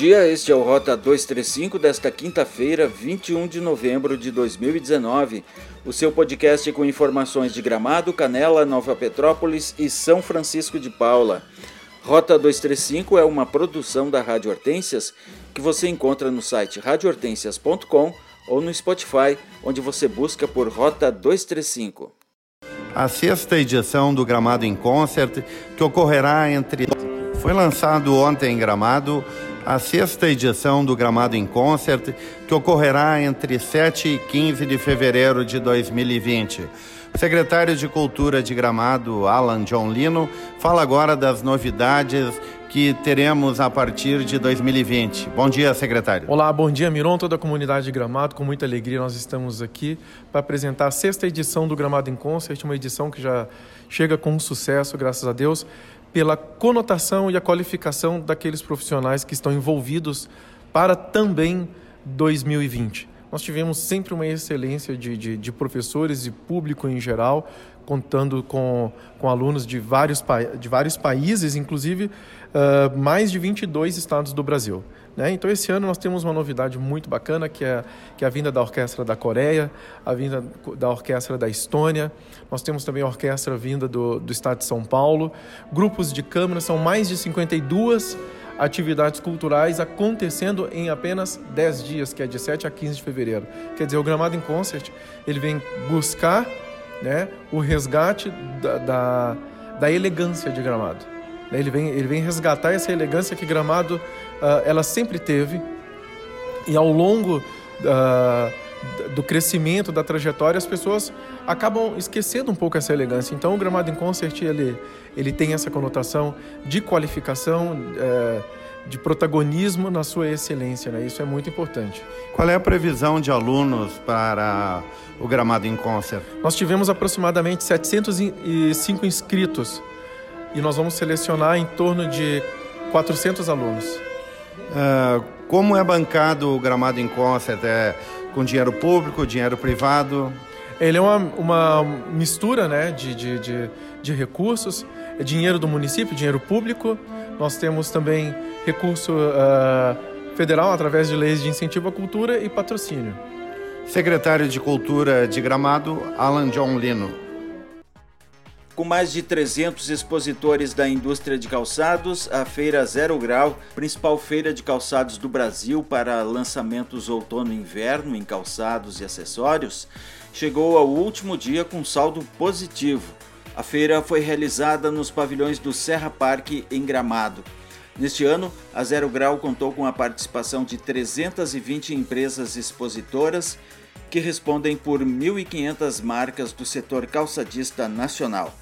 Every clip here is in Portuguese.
dia, este é o Rota 235 desta quinta-feira, 21 de novembro de 2019. O seu podcast com informações de Gramado, Canela, Nova Petrópolis e São Francisco de Paula. Rota 235 é uma produção da Rádio Hortências que você encontra no site radiohortensias.com ou no Spotify, onde você busca por Rota 235. A sexta edição do Gramado em Concert, que ocorrerá entre. Foi lançado ontem em Gramado a sexta edição do Gramado em Concert, que ocorrerá entre 7 e 15 de fevereiro de 2020. O secretário de Cultura de Gramado, Alan John Lino, fala agora das novidades que teremos a partir de 2020. Bom dia, secretário. Olá, bom dia, Miron, toda a comunidade de Gramado. Com muita alegria, nós estamos aqui para apresentar a sexta edição do Gramado em Concert, uma edição que já chega com sucesso, graças a Deus pela conotação e a qualificação daqueles profissionais que estão envolvidos para também 2020. Nós tivemos sempre uma excelência de, de, de professores e público em geral, contando com, com alunos de vários, de vários países, inclusive uh, mais de 22 estados do Brasil. Né? Então, esse ano nós temos uma novidade muito bacana, que é, que é a vinda da Orquestra da Coreia, a vinda da Orquestra da Estônia, nós temos também a orquestra vinda do, do estado de São Paulo, grupos de câmara, são mais de 52 atividades culturais acontecendo em apenas 10 dias, que é de 7 a 15 de fevereiro. Quer dizer, o Gramado em Concert, ele vem buscar né, o resgate da, da, da elegância de Gramado. Né? Ele vem, ele vem resgatar essa elegância que Gramado ela sempre teve e ao longo uh, do crescimento da trajetória as pessoas acabam esquecendo um pouco essa elegância. Então o Gramado em Concert ele ele tem essa conotação de qualificação, uh, de protagonismo na sua excelência, né? Isso é muito importante. Qual é a previsão de alunos para o Gramado em Concert? Nós tivemos aproximadamente 705 inscritos e nós vamos selecionar em torno de 400 alunos. Uh, como é bancado o Gramado em Concert? É com dinheiro público, dinheiro privado? Ele é uma, uma mistura né, de, de, de, de recursos, é dinheiro do município, dinheiro público. Nós temos também recurso uh, federal através de leis de incentivo à cultura e patrocínio. Secretário de Cultura de Gramado, Alan John Lino com mais de 300 expositores da indústria de calçados, a Feira Zero Grau, principal feira de calçados do Brasil para lançamentos outono-inverno em calçados e acessórios, chegou ao último dia com saldo positivo. A feira foi realizada nos pavilhões do Serra Parque em Gramado. Neste ano, a Zero Grau contou com a participação de 320 empresas expositoras que respondem por 1.500 marcas do setor calçadista nacional.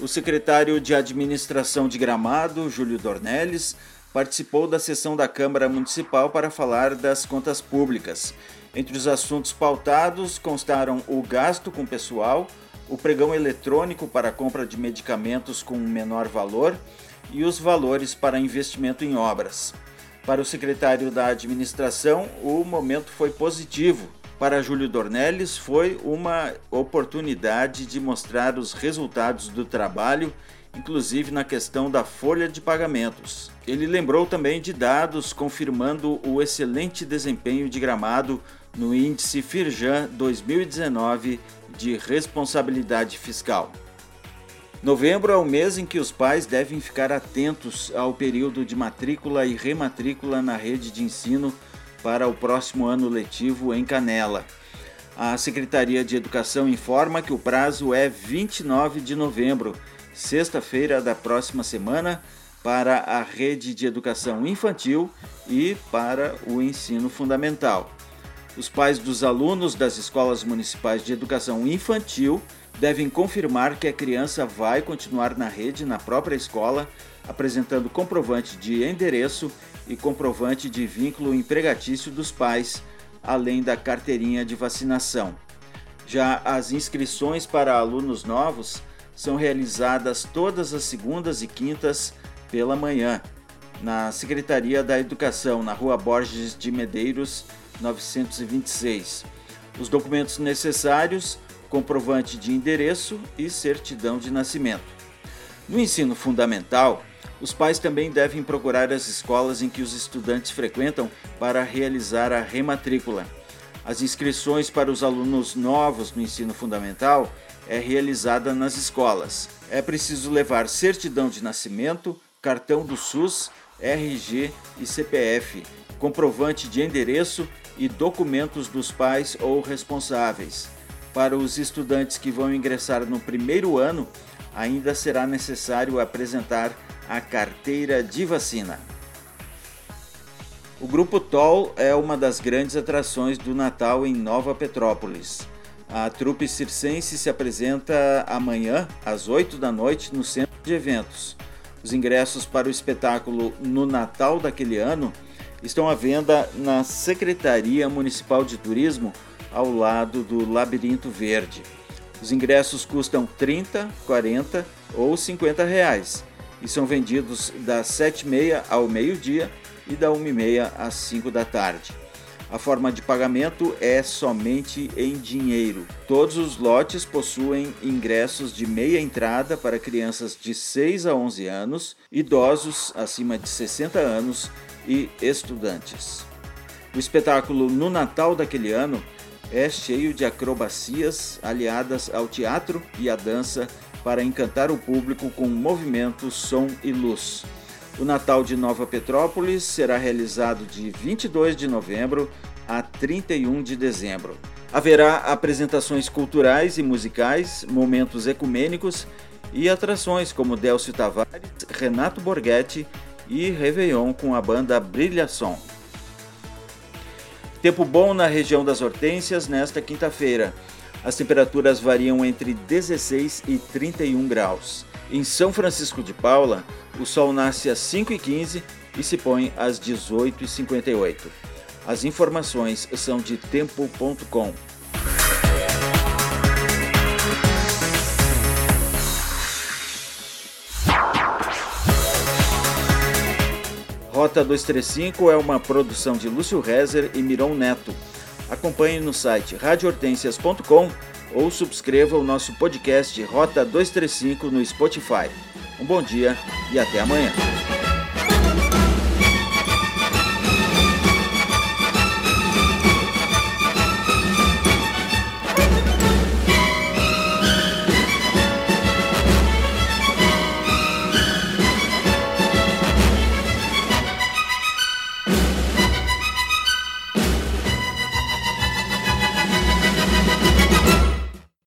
O secretário de Administração de Gramado, Júlio Dornelles, participou da sessão da Câmara Municipal para falar das contas públicas. Entre os assuntos pautados constaram o gasto com pessoal, o pregão eletrônico para compra de medicamentos com menor valor e os valores para investimento em obras. Para o secretário da Administração, o momento foi positivo, para Júlio Dornelles foi uma oportunidade de mostrar os resultados do trabalho, inclusive na questão da folha de pagamentos. Ele lembrou também de dados confirmando o excelente desempenho de Gramado no índice Firjan 2019 de responsabilidade fiscal. Novembro é o mês em que os pais devem ficar atentos ao período de matrícula e rematrícula na rede de ensino para o próximo ano letivo em Canela. A Secretaria de Educação informa que o prazo é 29 de novembro, sexta-feira da próxima semana, para a rede de educação infantil e para o ensino fundamental. Os pais dos alunos das escolas municipais de educação infantil devem confirmar que a criança vai continuar na rede na própria escola, apresentando comprovante de endereço e comprovante de vínculo empregatício dos pais, além da carteirinha de vacinação. Já as inscrições para alunos novos são realizadas todas as segundas e quintas pela manhã, na Secretaria da Educação, na Rua Borges de Medeiros, 926. Os documentos necessários: comprovante de endereço e certidão de nascimento. No ensino fundamental, Os pais também devem procurar as escolas em que os estudantes frequentam para realizar a rematrícula. As inscrições para os alunos novos no ensino fundamental é realizada nas escolas. É preciso levar certidão de nascimento, cartão do SUS, RG e CPF, comprovante de endereço e documentos dos pais ou responsáveis. Para os estudantes que vão ingressar no primeiro ano, ainda será necessário apresentar a carteira de vacina. O Grupo Toll é uma das grandes atrações do Natal em Nova Petrópolis. A trupe circense se apresenta amanhã, às 8 da noite, no centro de eventos. Os ingressos para o espetáculo No Natal daquele ano estão à venda na Secretaria Municipal de Turismo, ao lado do Labirinto Verde. Os ingressos custam 30, 40 ou 50 reais e são vendidos das 7h30 ao meio-dia e da 1h30 às 5 da tarde. A forma de pagamento é somente em dinheiro. Todos os lotes possuem ingressos de meia entrada para crianças de 6 a 11 anos, idosos acima de 60 anos e estudantes. O espetáculo No Natal daquele ano é cheio de acrobacias aliadas ao teatro e à dança para encantar o público com movimento, som e luz. O Natal de Nova Petrópolis será realizado de 22 de novembro a 31 de dezembro. Haverá apresentações culturais e musicais, momentos ecumênicos e atrações como Delcio Tavares, Renato Borghetti e Réveillon com a banda Brilhação. Tempo bom na região das Hortênsias nesta quinta-feira. As temperaturas variam entre 16 e 31 graus. Em São Francisco de Paula, o sol nasce às 5h15 e se põe às 18h58. As informações são de tempo.com. Rota 235 é uma produção de Lúcio Rezer e Miron Neto. Acompanhe no site radiohortensias.com ou subscreva o nosso podcast Rota 235 no Spotify. Um bom dia e até amanhã.